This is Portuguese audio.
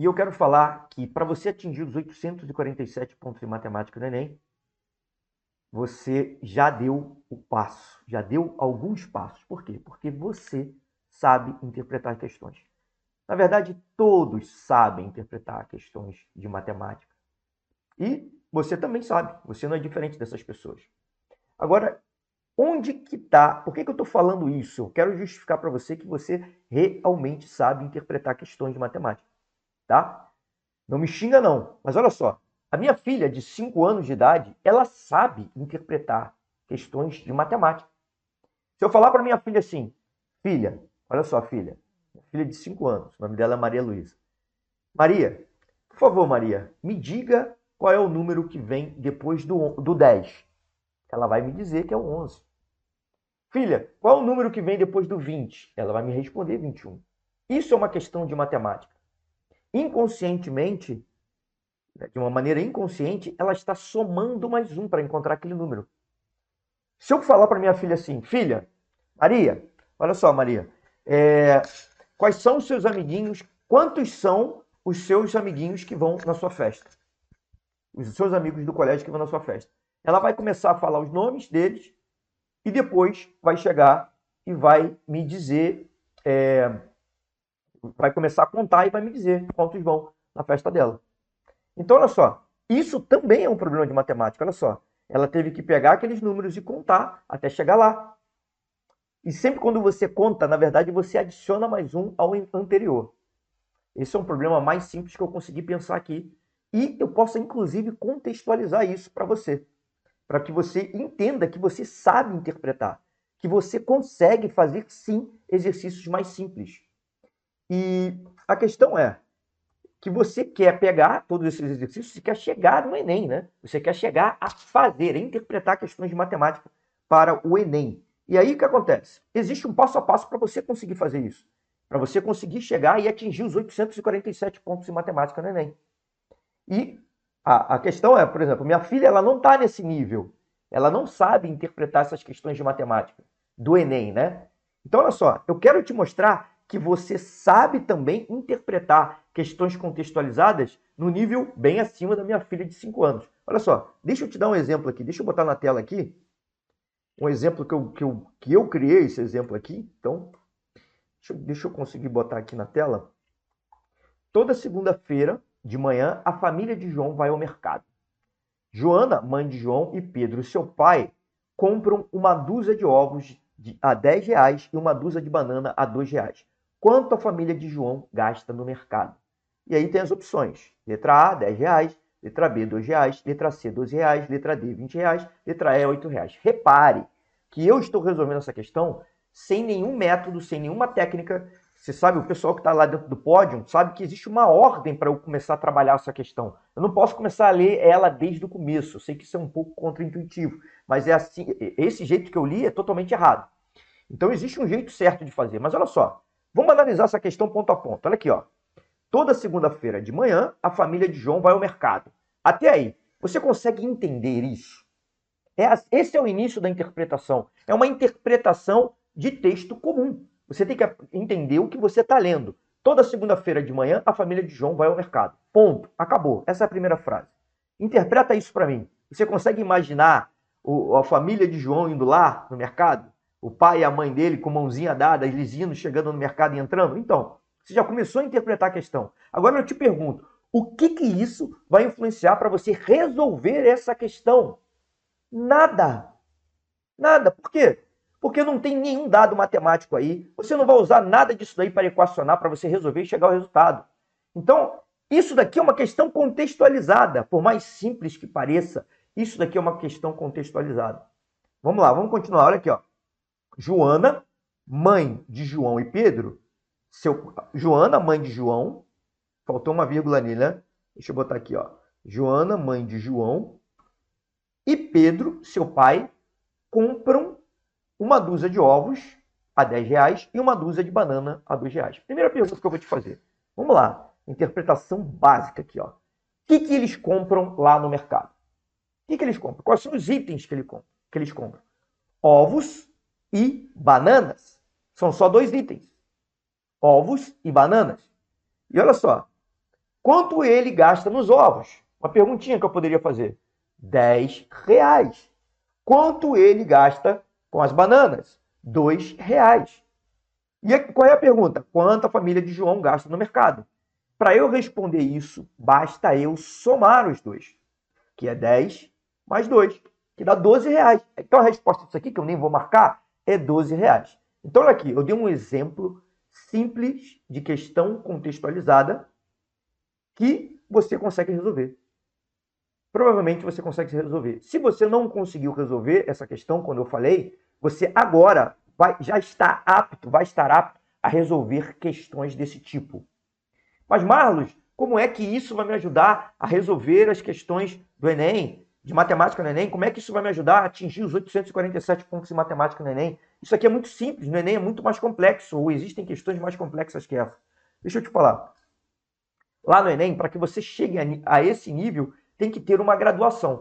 E eu quero falar que para você atingir os 847 pontos em matemática do Enem, você já deu o passo, já deu alguns passos. Por quê? Porque você sabe interpretar questões. Na verdade, todos sabem interpretar questões de matemática. E você também sabe, você não é diferente dessas pessoas. Agora, onde que está? Por que, que eu estou falando isso? Eu quero justificar para você que você realmente sabe interpretar questões de matemática tá? Não me xinga não, mas olha só, a minha filha de 5 anos de idade, ela sabe interpretar questões de matemática. Se eu falar para minha filha assim, filha, olha só, filha, filha de 5 anos, o nome dela é Maria Luísa. Maria, por favor, Maria, me diga qual é o número que vem depois do, do 10. Ela vai me dizer que é o 11. Filha, qual é o número que vem depois do 20? Ela vai me responder 21. Isso é uma questão de matemática inconscientemente, né, de uma maneira inconsciente, ela está somando mais um para encontrar aquele número. Se eu falar para minha filha assim, filha, Maria, olha só, Maria, é, quais são os seus amiguinhos? Quantos são os seus amiguinhos que vão na sua festa? Os seus amigos do colégio que vão na sua festa. Ela vai começar a falar os nomes deles e depois vai chegar e vai me dizer é, vai começar a contar e vai me dizer quantos vão na festa dela. Então, olha só, isso também é um problema de matemática. Olha só, ela teve que pegar aqueles números e contar até chegar lá. E sempre quando você conta, na verdade, você adiciona mais um ao anterior. Esse é um problema mais simples que eu consegui pensar aqui. E eu posso, inclusive, contextualizar isso para você. Para que você entenda que você sabe interpretar. Que você consegue fazer, sim, exercícios mais simples. E a questão é que você quer pegar todos esses exercícios, você quer chegar no Enem, né? Você quer chegar a fazer, a interpretar questões de matemática para o Enem. E aí o que acontece? Existe um passo a passo para você conseguir fazer isso. Para você conseguir chegar e atingir os 847 pontos em matemática no Enem. E a, a questão é, por exemplo, minha filha ela não está nesse nível. Ela não sabe interpretar essas questões de matemática do Enem, né? Então, olha só, eu quero te mostrar que você sabe também interpretar questões contextualizadas no nível bem acima da minha filha de 5 anos. Olha só, deixa eu te dar um exemplo aqui, deixa eu botar na tela aqui. Um exemplo que eu, que eu, que eu criei, esse exemplo aqui. Então, deixa eu, deixa eu conseguir botar aqui na tela. Toda segunda-feira de manhã, a família de João vai ao mercado. Joana, mãe de João, e Pedro, seu pai, compram uma dúzia de ovos a 10 reais e uma dúzia de banana a 2 reais quanto a família de João gasta no mercado. E aí tem as opções. Letra A, 10 reais. Letra B, 2 reais. Letra C, 12 reais. Letra D, 20 reais. Letra E, 8 reais. Repare que eu estou resolvendo essa questão sem nenhum método, sem nenhuma técnica. Você sabe, o pessoal que está lá dentro do pódio sabe que existe uma ordem para eu começar a trabalhar essa questão. Eu não posso começar a ler ela desde o começo. Eu sei que isso é um pouco contraintuitivo, mas é assim, esse jeito que eu li é totalmente errado. Então existe um jeito certo de fazer. Mas olha só, Vamos analisar essa questão ponto a ponto. Olha aqui, ó. Toda segunda-feira de manhã, a família de João vai ao mercado. Até aí, você consegue entender isso? É, esse é o início da interpretação. É uma interpretação de texto comum. Você tem que entender o que você está lendo. Toda segunda-feira de manhã, a família de João vai ao mercado. Ponto. Acabou. Essa é a primeira frase. Interpreta isso para mim. Você consegue imaginar a família de João indo lá no mercado? O pai e a mãe dele com mãozinha dada, eles indo, chegando no mercado e entrando? Então, você já começou a interpretar a questão. Agora eu te pergunto, o que que isso vai influenciar para você resolver essa questão? Nada. Nada. Por quê? Porque não tem nenhum dado matemático aí. Você não vai usar nada disso daí para equacionar, para você resolver e chegar ao resultado. Então, isso daqui é uma questão contextualizada. Por mais simples que pareça, isso daqui é uma questão contextualizada. Vamos lá, vamos continuar. Olha aqui, ó. Joana, mãe de João e Pedro, seu, Joana, mãe de João, faltou uma vírgula ali, né? Deixa eu botar aqui, ó. Joana, mãe de João, e Pedro, seu pai, compram uma dúzia de ovos a 10 reais e uma dúzia de banana a 2 reais. Primeira pergunta que eu vou te fazer. Vamos lá. Interpretação básica aqui, ó. O que, que eles compram lá no mercado? O que, que eles compram? Quais são os itens que, ele compra, que eles compram? Ovos, e bananas. São só dois itens: ovos e bananas. E olha só, Quanto ele gasta nos ovos? Uma perguntinha que eu poderia fazer. 10 reais. Quanto ele gasta com as bananas? 2 reais. E qual é a pergunta? Quanto a família de João gasta no mercado? Para eu responder isso, basta eu somar os dois, que é 10 mais 2, que dá 12 reais. Então a resposta disso aqui, que eu nem vou marcar, é 12 reais. Então olha aqui, eu dei um exemplo simples de questão contextualizada que você consegue resolver. Provavelmente você consegue resolver. Se você não conseguiu resolver essa questão quando eu falei, você agora vai, já está apto, vai estar apto a resolver questões desse tipo. Mas, Marlos, como é que isso vai me ajudar a resolver as questões do Enem, de matemática no Enem? Como é que isso vai me ajudar a atingir os 847 pontos de matemática no Enem? Isso aqui é muito simples, no Enem é muito mais complexo, ou existem questões mais complexas que essa. Deixa eu te falar. Lá no Enem, para que você chegue a, esse nível, tem que ter uma graduação.